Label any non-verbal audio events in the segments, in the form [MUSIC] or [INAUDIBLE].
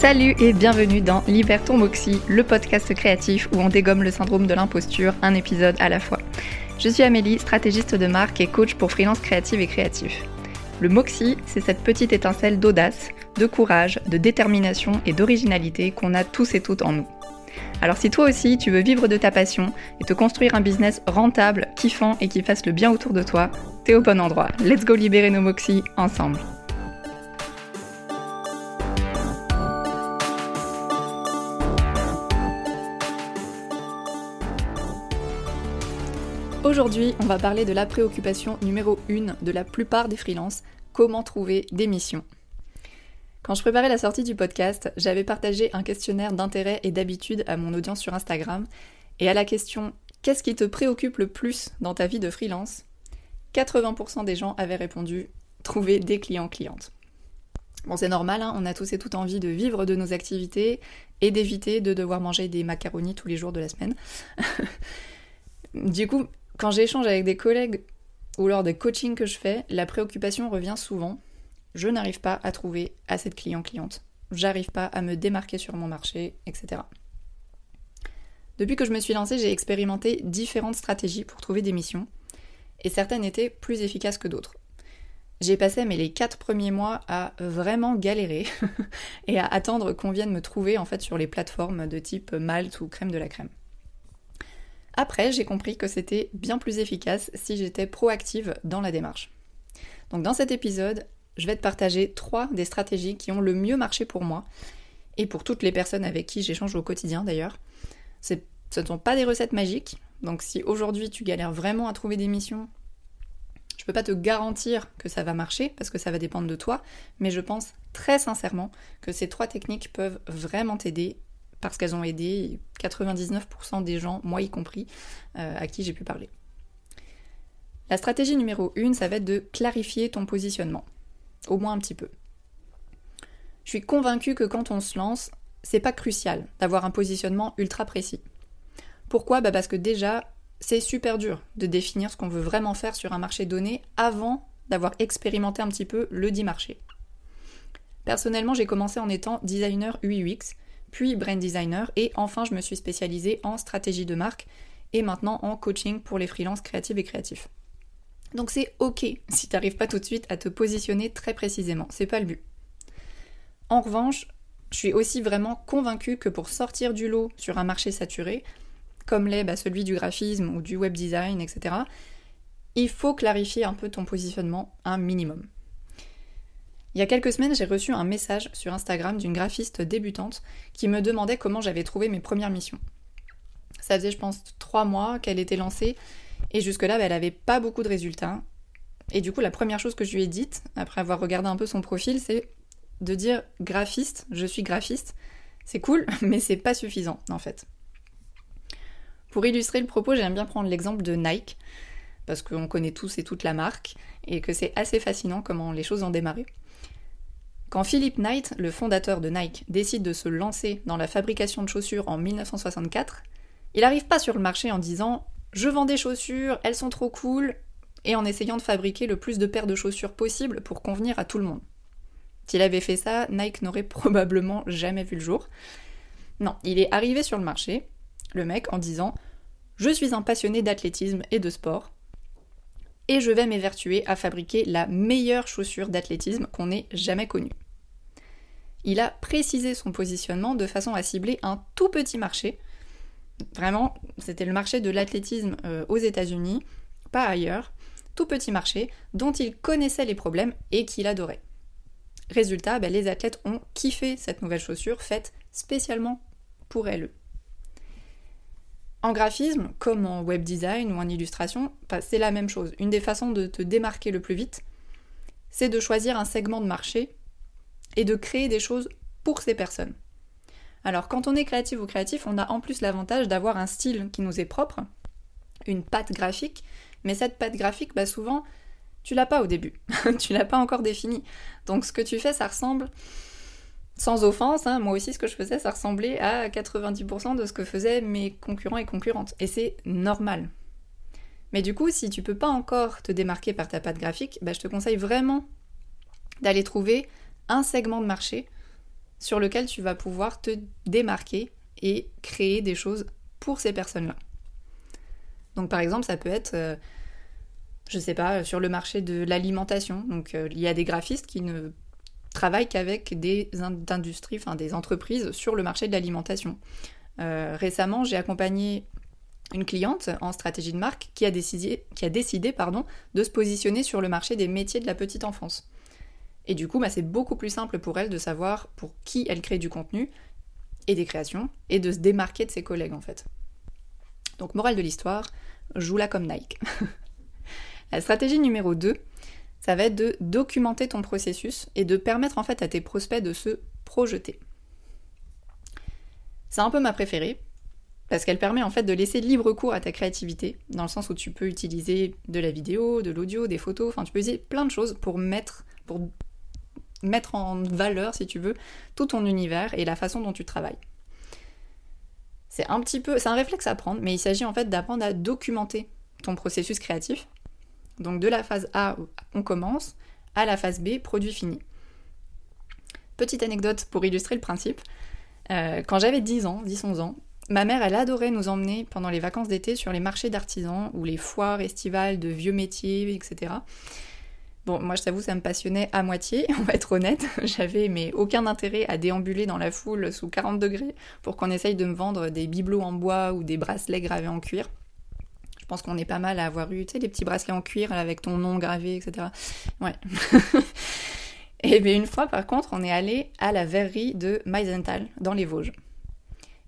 Salut et bienvenue dans Libère ton Moxie, le podcast créatif où on dégomme le syndrome de l'imposture, un épisode à la fois. Je suis Amélie, stratégiste de marque et coach pour freelance créative et créatif. Le Moxie, c'est cette petite étincelle d'audace, de courage, de détermination et d'originalité qu'on a tous et toutes en nous. Alors si toi aussi tu veux vivre de ta passion et te construire un business rentable, kiffant et qui fasse le bien autour de toi, t'es au bon endroit. Let's go libérer nos Moxie ensemble. Aujourd'hui, on va parler de la préoccupation numéro 1 de la plupart des freelances, comment trouver des missions. Quand je préparais la sortie du podcast, j'avais partagé un questionnaire d'intérêt et d'habitude à mon audience sur Instagram, et à la question Qu'est-ce qui te préoccupe le plus dans ta vie de freelance? 80% des gens avaient répondu Trouver des clients-clientes. Bon, c'est normal, hein, on a tous et toutes envie de vivre de nos activités et d'éviter de devoir manger des macaronis tous les jours de la semaine. [LAUGHS] du coup, quand j'échange avec des collègues ou lors des coachings que je fais, la préoccupation revient souvent. Je n'arrive pas à trouver assez de clients-clientes. J'arrive pas à me démarquer sur mon marché, etc. Depuis que je me suis lancée, j'ai expérimenté différentes stratégies pour trouver des missions, et certaines étaient plus efficaces que d'autres. J'ai passé mais les quatre premiers mois à vraiment galérer [LAUGHS] et à attendre qu'on vienne me trouver en fait sur les plateformes de type Malte ou Crème de la Crème. Après, j'ai compris que c'était bien plus efficace si j'étais proactive dans la démarche. Donc dans cet épisode, je vais te partager trois des stratégies qui ont le mieux marché pour moi et pour toutes les personnes avec qui j'échange au quotidien d'ailleurs. Ce ne sont pas des recettes magiques, donc si aujourd'hui tu galères vraiment à trouver des missions, je ne peux pas te garantir que ça va marcher parce que ça va dépendre de toi, mais je pense très sincèrement que ces trois techniques peuvent vraiment t'aider parce qu'elles ont aidé 99% des gens, moi y compris, euh, à qui j'ai pu parler. La stratégie numéro 1, ça va être de clarifier ton positionnement, au moins un petit peu. Je suis convaincue que quand on se lance, c'est pas crucial d'avoir un positionnement ultra précis. Pourquoi? Bah Parce que déjà, c'est super dur de définir ce qu'on veut vraiment faire sur un marché donné avant d'avoir expérimenté un petit peu le dit marché. Personnellement, j'ai commencé en étant designer UX puis brand designer, et enfin je me suis spécialisée en stratégie de marque et maintenant en coaching pour les freelances créatifs et créatifs. Donc c'est ok si tu n'arrives pas tout de suite à te positionner très précisément, c'est pas le but. En revanche, je suis aussi vraiment convaincue que pour sortir du lot sur un marché saturé, comme l'est bah, celui du graphisme ou du web design, etc., il faut clarifier un peu ton positionnement un minimum. Il y a quelques semaines, j'ai reçu un message sur Instagram d'une graphiste débutante qui me demandait comment j'avais trouvé mes premières missions. Ça faisait, je pense, trois mois qu'elle était lancée et jusque-là, bah, elle n'avait pas beaucoup de résultats. Et du coup, la première chose que je lui ai dite, après avoir regardé un peu son profil, c'est de dire graphiste, je suis graphiste. C'est cool, [LAUGHS] mais c'est pas suffisant en fait. Pour illustrer le propos, j'aime bien prendre l'exemple de Nike, parce qu'on connaît tous et toute la marque, et que c'est assez fascinant comment les choses ont démarré. Quand Philip Knight, le fondateur de Nike, décide de se lancer dans la fabrication de chaussures en 1964, il n'arrive pas sur le marché en disant Je vends des chaussures, elles sont trop cool, et en essayant de fabriquer le plus de paires de chaussures possible pour convenir à tout le monde. S'il avait fait ça, Nike n'aurait [LAUGHS] probablement jamais vu le jour. Non, il est arrivé sur le marché, le mec, en disant Je suis un passionné d'athlétisme et de sport, et je vais m'évertuer à fabriquer la meilleure chaussure d'athlétisme qu'on ait jamais connue. Il a précisé son positionnement de façon à cibler un tout petit marché. Vraiment, c'était le marché de l'athlétisme euh, aux États-Unis, pas ailleurs. Tout petit marché dont il connaissait les problèmes et qu'il adorait. Résultat, ben, les athlètes ont kiffé cette nouvelle chaussure faite spécialement pour elles. En graphisme, comme en web design ou en illustration, c'est la même chose. Une des façons de te démarquer le plus vite, c'est de choisir un segment de marché et de créer des choses pour ces personnes. Alors quand on est créatif ou créatif, on a en plus l'avantage d'avoir un style qui nous est propre, une patte graphique, mais cette patte graphique, bah souvent, tu l'as pas au début, [LAUGHS] tu l'as pas encore définie. Donc ce que tu fais, ça ressemble sans offense, hein, moi aussi ce que je faisais, ça ressemblait à 90% de ce que faisaient mes concurrents et concurrentes. Et c'est normal. Mais du coup, si tu peux pas encore te démarquer par ta patte graphique, bah, je te conseille vraiment d'aller trouver un segment de marché sur lequel tu vas pouvoir te démarquer et créer des choses pour ces personnes-là. Donc par exemple, ça peut être, euh, je sais pas, sur le marché de l'alimentation. Donc euh, il y a des graphistes qui ne travaillent qu'avec des industries, enfin des entreprises sur le marché de l'alimentation. Euh, récemment, j'ai accompagné une cliente en stratégie de marque qui a décidé, qui a décidé pardon, de se positionner sur le marché des métiers de la petite enfance. Et du coup, bah, c'est beaucoup plus simple pour elle de savoir pour qui elle crée du contenu et des créations, et de se démarquer de ses collègues en fait. Donc morale de l'histoire, joue-la comme Nike. [LAUGHS] La stratégie numéro 2, ça va être de documenter ton processus et de permettre en fait à tes prospects de se projeter. C'est un peu ma préférée parce qu'elle permet en fait de laisser libre cours à ta créativité dans le sens où tu peux utiliser de la vidéo, de l'audio, des photos, enfin tu peux utiliser plein de choses pour mettre pour mettre en valeur si tu veux tout ton univers et la façon dont tu travailles. C'est un petit peu, c'est un réflexe à prendre, mais il s'agit en fait d'apprendre à documenter ton processus créatif. Donc de la phase A, on commence, à la phase B, produit fini. Petite anecdote pour illustrer le principe. Euh, quand j'avais 10 ans, 10-11 ans, ma mère, elle adorait nous emmener pendant les vacances d'été sur les marchés d'artisans ou les foires estivales de vieux métiers, etc. Moi je t'avoue, ça me passionnait à moitié, [LAUGHS] on va être honnête. [LAUGHS] J'avais mais aucun intérêt à déambuler dans la foule sous 40 degrés pour qu'on essaye de me vendre des bibelots en bois ou des bracelets gravés en cuir. Je pense qu'on est pas mal à avoir eu, tu sais, des petits bracelets en cuir avec ton nom gravé, etc. Ouais. [LAUGHS] Et bien une fois, par contre, on est allé à la verrerie de Meisenthal, dans les Vosges.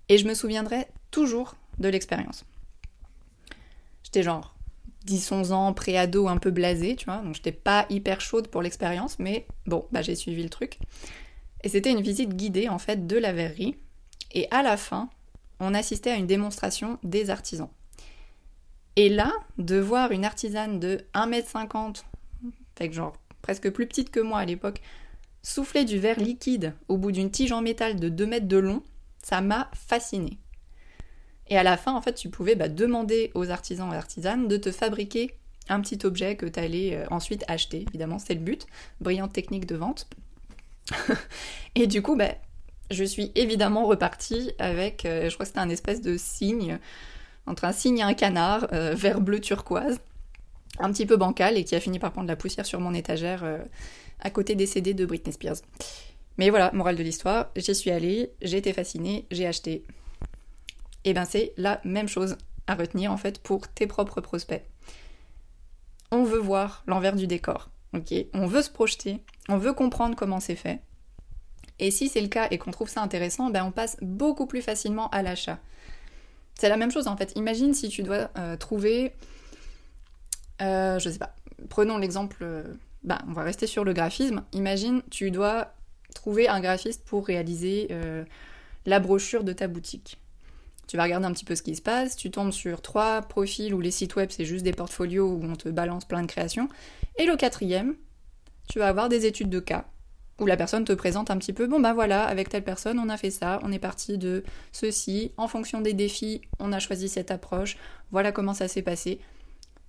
Et je me souviendrai toujours de l'expérience. J'étais genre 10-11 ans, pré-ado, un peu blasé, tu vois, donc j'étais pas hyper chaude pour l'expérience, mais bon, bah j'ai suivi le truc. Et c'était une visite guidée en fait de la verrerie, et à la fin, on assistait à une démonstration des artisans. Et là, de voir une artisane de 1m50, fait que genre presque plus petite que moi à l'époque, souffler du verre liquide au bout d'une tige en métal de 2 mètres de long, ça m'a fascinée. Et à la fin, en fait, tu pouvais bah, demander aux artisans et artisanes de te fabriquer un petit objet que tu allais euh, ensuite acheter. Évidemment, c'est le but. Brillante technique de vente. [LAUGHS] et du coup, bah, je suis évidemment repartie avec, euh, je crois que c'était un espèce de signe, entre un signe et un canard, euh, vert bleu turquoise, un petit peu bancal et qui a fini par prendre la poussière sur mon étagère à côté des CD de Britney Spears. Mais voilà, morale de l'histoire, j'y suis allée, j'ai été fascinée, j'ai acheté, et eh bien c'est la même chose à retenir en fait pour tes propres prospects. On veut voir l'envers du décor, On veut se projeter, on veut comprendre comment c'est fait. Et si c'est le cas et qu'on trouve ça intéressant, ben on passe beaucoup plus facilement à l'achat. C'est la même chose en fait. Imagine si tu dois euh, trouver, euh, je sais pas, prenons l'exemple, euh, ben, on va rester sur le graphisme. Imagine tu dois trouver un graphiste pour réaliser la brochure de ta boutique. Tu vas regarder un petit peu ce qui se passe, tu tombes sur trois profils où les sites web c'est juste des portfolios où on te balance plein de créations. Et le quatrième, tu vas avoir des études de cas où la personne te présente un petit peu, bon bah voilà, avec telle personne on a fait ça, on est parti de ceci, en fonction des défis on a choisi cette approche, voilà comment ça s'est passé.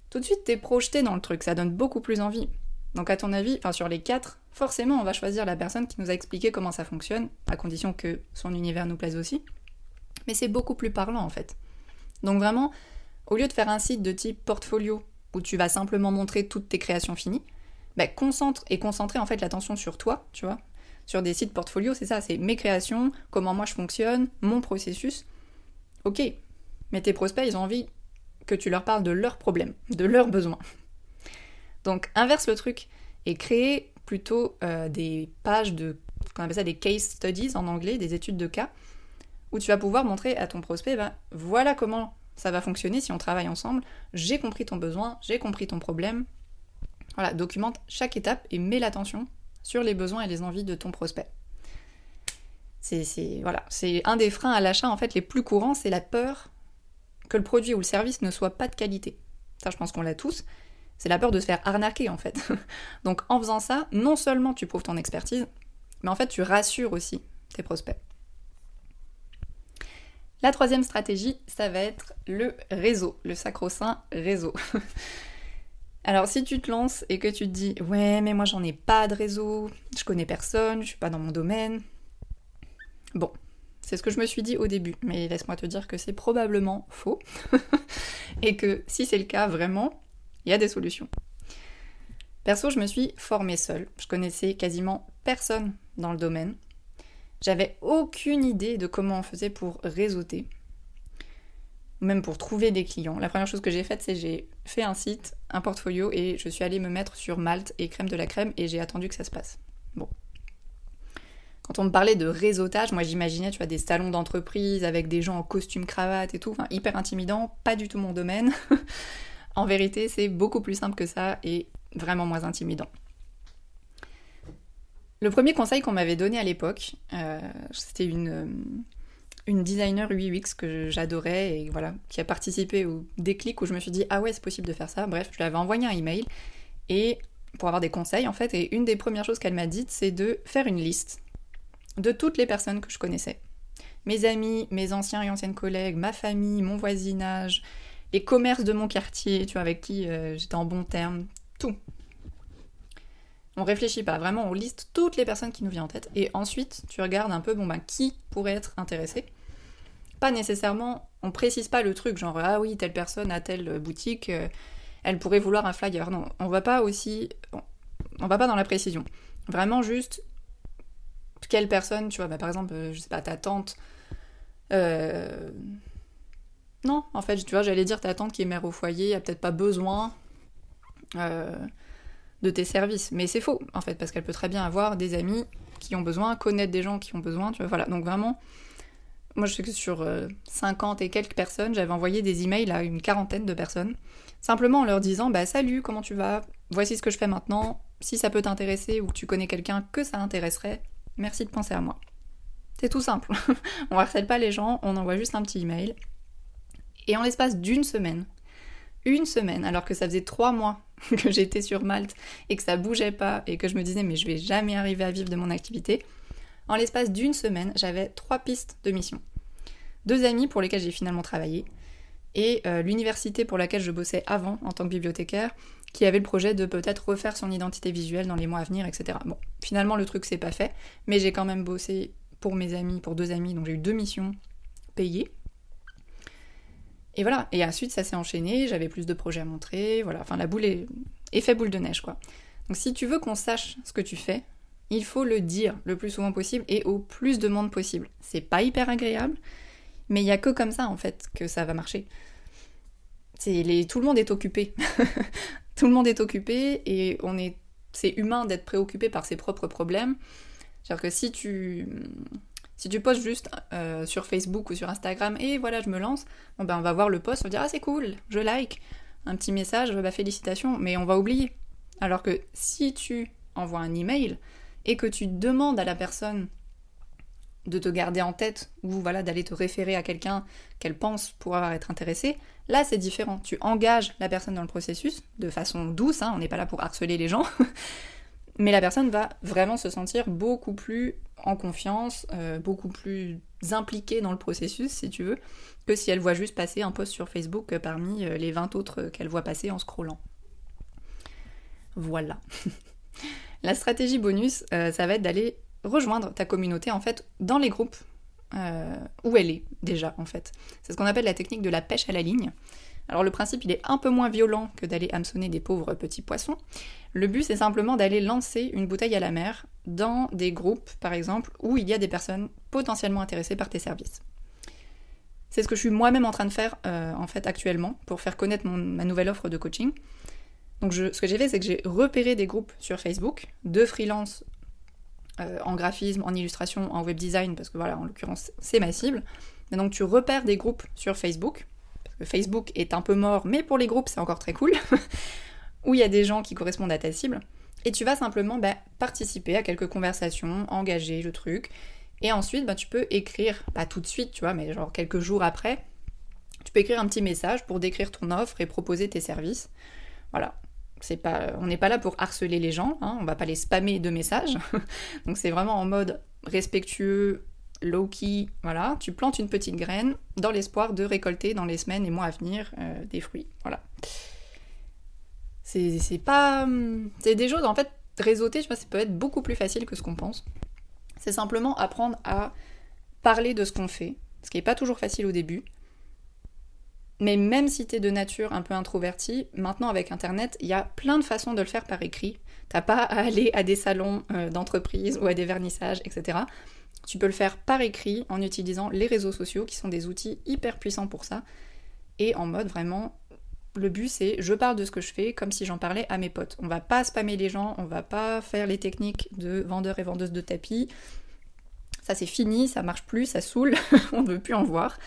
Tout de suite t'es projeté dans le truc, ça donne beaucoup plus envie. Donc à ton avis, enfin sur les quatre, forcément on va choisir la personne qui nous a expliqué comment ça fonctionne, à condition que son univers nous plaise aussi mais c'est beaucoup plus parlant en fait. Donc vraiment, au lieu de faire un site de type portfolio où tu vas simplement montrer toutes tes créations finies, bah, concentre et concentrer en fait l'attention sur toi, tu vois. Sur des sites portfolio, c'est ça, c'est mes créations, comment moi je fonctionne, mon processus. Ok, mais tes prospects, ils ont envie que tu leur parles de leurs problèmes, de leurs besoins. Donc inverse le truc et crée plutôt euh, des pages de, qu'on appelle ça des case studies en anglais, des études de cas, où tu vas pouvoir montrer à ton prospect, ben, voilà comment ça va fonctionner si on travaille ensemble, j'ai compris ton besoin, j'ai compris ton problème. Voilà, documente chaque étape et mets l'attention sur les besoins et les envies de ton prospect. C'est voilà, un des freins à l'achat en fait les plus courants, c'est la peur que le produit ou le service ne soit pas de qualité. Ça, je pense qu'on l'a tous. C'est la peur de se faire arnaquer en fait. [LAUGHS] Donc en faisant ça, non seulement tu prouves ton expertise, mais en fait tu rassures aussi tes prospects. La troisième stratégie, ça va être le réseau, le sacro-saint réseau. [LAUGHS] Alors si tu te lances et que tu te dis ouais mais moi j'en ai pas de réseau, je connais personne, je suis pas dans mon domaine, Bon, c'est ce que je me suis dit au début, mais laisse-moi te dire que c'est probablement faux. [LAUGHS] et que si c'est le cas, vraiment, il y a des solutions. Perso, je me suis formée seule. Je connaissais quasiment personne dans le domaine. J'avais aucune idée de comment on faisait pour réseauter, même pour trouver des clients. La première chose que j'ai faite, c'est j'ai fait un site, un portfolio, et je suis allée me mettre sur Malte et crème de la crème, et j'ai attendu que ça se passe. Bon. Quand on me parlait de réseautage, moi j'imaginais, tu vois, des salons d'entreprise avec des gens en costume cravate et tout, enfin hyper intimidant, pas du tout mon domaine. [LAUGHS] en vérité, c'est beaucoup plus simple que ça et vraiment moins intimidant. Le premier conseil qu'on m'avait donné à l'époque, euh, c'était une, euh, designer UX que j'adorais et voilà, qui a participé au déclic où je me suis dit ah ouais c'est possible de faire ça. Bref, je lui avais envoyé un email et pour avoir des conseils en fait. Et une des premières choses qu'elle m'a dites, c'est de faire une liste de toutes les personnes que je connaissais. Mes amis, mes anciens et anciennes collègues, ma famille, mon voisinage, les commerces de mon quartier, tu vois, avec qui euh, j'étais en bon terme, tout. On réfléchit pas, vraiment, on liste toutes les personnes qui nous viennent en tête. Et ensuite, tu regardes un peu, bon ben, qui pourrait être intéressé. Pas nécessairement, on précise pas le truc, genre, ah oui, telle personne a telle boutique, euh, elle pourrait vouloir un flyer. Non, on va pas aussi, on va pas dans la précision. Vraiment juste, quelle personne, tu vois, bah, par exemple, euh, je sais pas, ta tante. Euh, non, en fait, tu vois, j'allais dire ta tante qui est mère au foyer a peut-être pas besoin de tes services. Mais c'est faux, en fait, parce qu'elle peut très bien avoir des amis qui ont besoin, connaître des gens qui ont besoin, tu vois, voilà. Donc vraiment, moi je sais que sur 50 euh, et quelques personnes, j'avais envoyé des emails à une quarantaine de personnes, simplement en leur disant, bah salut, comment tu vas? Voici ce que je fais maintenant, si ça peut t'intéresser ou que tu connais quelqu'un que ça intéresserait, merci de penser à moi. C'est tout simple. [LAUGHS] on harcèle pas les gens, on envoie juste un petit email. Et en l'espace d'une semaine, une semaine, alors que ça faisait trois mois [LAUGHS] que j'étais sur Malte et que ça bougeait pas et que je me disais mais je vais jamais arriver à vivre de mon activité, en l'espace d'une semaine, j'avais trois pistes de mission. Deux amis pour lesquels j'ai finalement travaillé et euh, l'université pour laquelle je bossais avant en tant que bibliothécaire qui avait le projet de peut-être refaire son identité visuelle dans les mois à venir, etc. Bon, finalement le truc s'est pas fait, mais j'ai quand même bossé pour mes amis, pour deux amis, donc j'ai eu deux missions payées et voilà, et ensuite ça s'est enchaîné, j'avais plus de projets à montrer, voilà, enfin la boule est effet boule de neige quoi. Donc si tu veux qu'on sache ce que tu fais, il faut le dire le plus souvent possible et au plus de monde possible. C'est pas hyper agréable, mais il y a que comme ça en fait que ça va marcher. Tout le monde est occupé. [LAUGHS] tout le monde est occupé et on est c'est humain d'être préoccupé par ses propres problèmes. C'est-à-dire que si tu si tu postes juste euh, sur Facebook ou sur Instagram et voilà, je me lance, ben on va voir le post, on va dire ah c'est cool, je like, un petit message, bah félicitations, mais on va oublier. Alors que si tu envoies un email et que tu demandes à la personne de te garder en tête ou voilà d'aller te référer à quelqu'un qu'elle pense pouvoir être intéressée, là c'est différent. Tu engages la personne dans le processus de façon douce, hein, on n'est pas là pour harceler les gens, [LAUGHS] mais la personne va vraiment se sentir beaucoup plus en confiance, euh, beaucoup plus impliquée dans le processus, si tu veux, que si elle voit juste passer un post sur Facebook parmi euh, les 20 autres qu'elle voit passer en scrollant. Voilà. [LAUGHS] La stratégie bonus, euh, ça va être d'aller rejoindre ta communauté en fait dans les groupes où elle est déjà en fait. C'est ce qu'on appelle la technique de la pêche à la ligne. Alors le principe, il est un peu moins violent que d'aller hameçonner des pauvres petits poissons. Le but, c'est simplement d'aller lancer une bouteille à la mer dans des groupes, par exemple, où il y a des personnes potentiellement intéressées par tes services. C'est ce que je suis moi-même en train de faire euh, en fait actuellement pour faire connaître ma nouvelle offre de coaching. Donc ce que j'ai fait, c'est que j'ai repéré des groupes sur Facebook de freelance euh, en graphisme, en illustration, en web design, parce que voilà, en l'occurrence, c'est ma cible. Et donc tu repères des groupes sur Facebook Facebook est un peu mort, mais pour les groupes, c'est encore très cool, [LAUGHS] où il y a des gens qui correspondent à ta cible. Et tu vas simplement bah, participer à quelques conversations, engager le truc. Et ensuite, bah, tu peux écrire, pas tout de suite, tu vois, mais genre quelques jours après, tu peux écrire un petit message pour décrire ton offre et proposer tes services. Voilà. C'est pas, on n'est pas là pour harceler les gens, hein, on va pas les spammer de messages. [LAUGHS] Donc c'est vraiment en mode respectueux, low-key, voilà, tu plantes une petite graine dans l'espoir de récolter dans les semaines et mois à venir euh, des fruits. Voilà. C'est pas. Hum, c'est des choses, en fait, réseauter, je sais ça peut être beaucoup plus facile que ce qu'on pense. C'est simplement apprendre à parler de ce qu'on fait, ce qui n'est pas toujours facile au début. Mais même si tu es de nature un peu introverti, maintenant avec Internet, il y a plein de façons de le faire par écrit. T'as pas à aller à des salons euh, d'entreprise ou à des vernissages, etc. Tu peux le faire par écrit en utilisant les réseaux sociaux qui sont des outils hyper puissants pour ça. Et en mode vraiment, le but c'est je parle de ce que je fais comme si j'en parlais à mes potes. On va pas spammer les gens, on va pas faire les techniques de vendeurs et vendeuses de tapis. Ça c'est fini, ça marche plus, ça saoule, [LAUGHS] on ne veut plus en voir.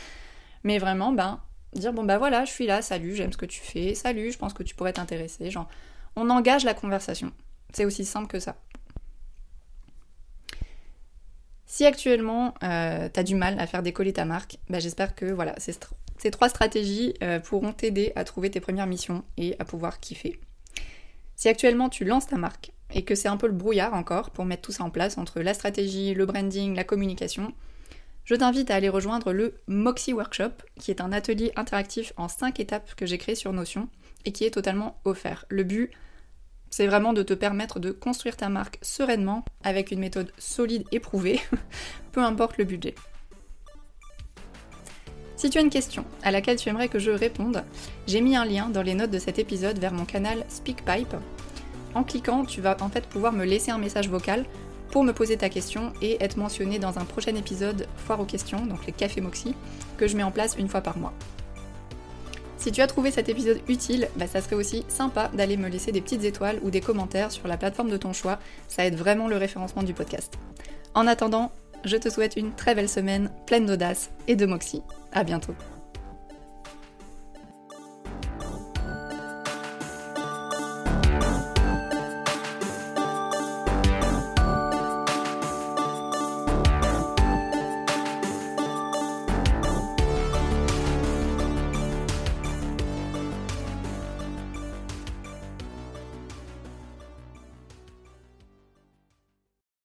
Mais vraiment, ben, dire bon bah voilà, je suis là, salut, j'aime ce que tu fais, salut, je pense que tu pourrais t'intéresser. Genre, on engage la conversation. C'est aussi simple que ça. Si actuellement euh, tu as du mal à faire décoller ta marque, bah, j'espère que voilà, ces, trois stratégies euh, pourront t'aider à trouver tes premières missions et à pouvoir kiffer. Si actuellement tu lances ta marque et que c'est un peu le brouillard encore pour mettre tout ça en place entre la stratégie, le branding, la communication, je t'invite à aller rejoindre le Moxie Workshop, qui est un atelier interactif en 5 étapes que j'ai créé sur Notion et qui est totalement offert. Le but, c'est vraiment de te permettre de construire ta marque sereinement avec une méthode solide et prouvée, [LAUGHS] peu importe le budget. Si tu as une question à laquelle tu aimerais que je réponde, j'ai mis un lien dans les notes de cet épisode vers mon canal SpeakPipe. En cliquant, tu vas en fait pouvoir me laisser un message vocal pour me poser ta question et être mentionné dans un prochain épisode Foire aux questions, donc les cafés Moxie, que je mets en place une fois par mois. Si tu as trouvé cet épisode utile, bah, ça serait aussi sympa d'aller me laisser des petites étoiles ou des commentaires sur la plateforme de ton choix, ça aide vraiment le référencement du podcast. En attendant, je te souhaite une très belle semaine pleine d'audace et de moxie. À bientôt.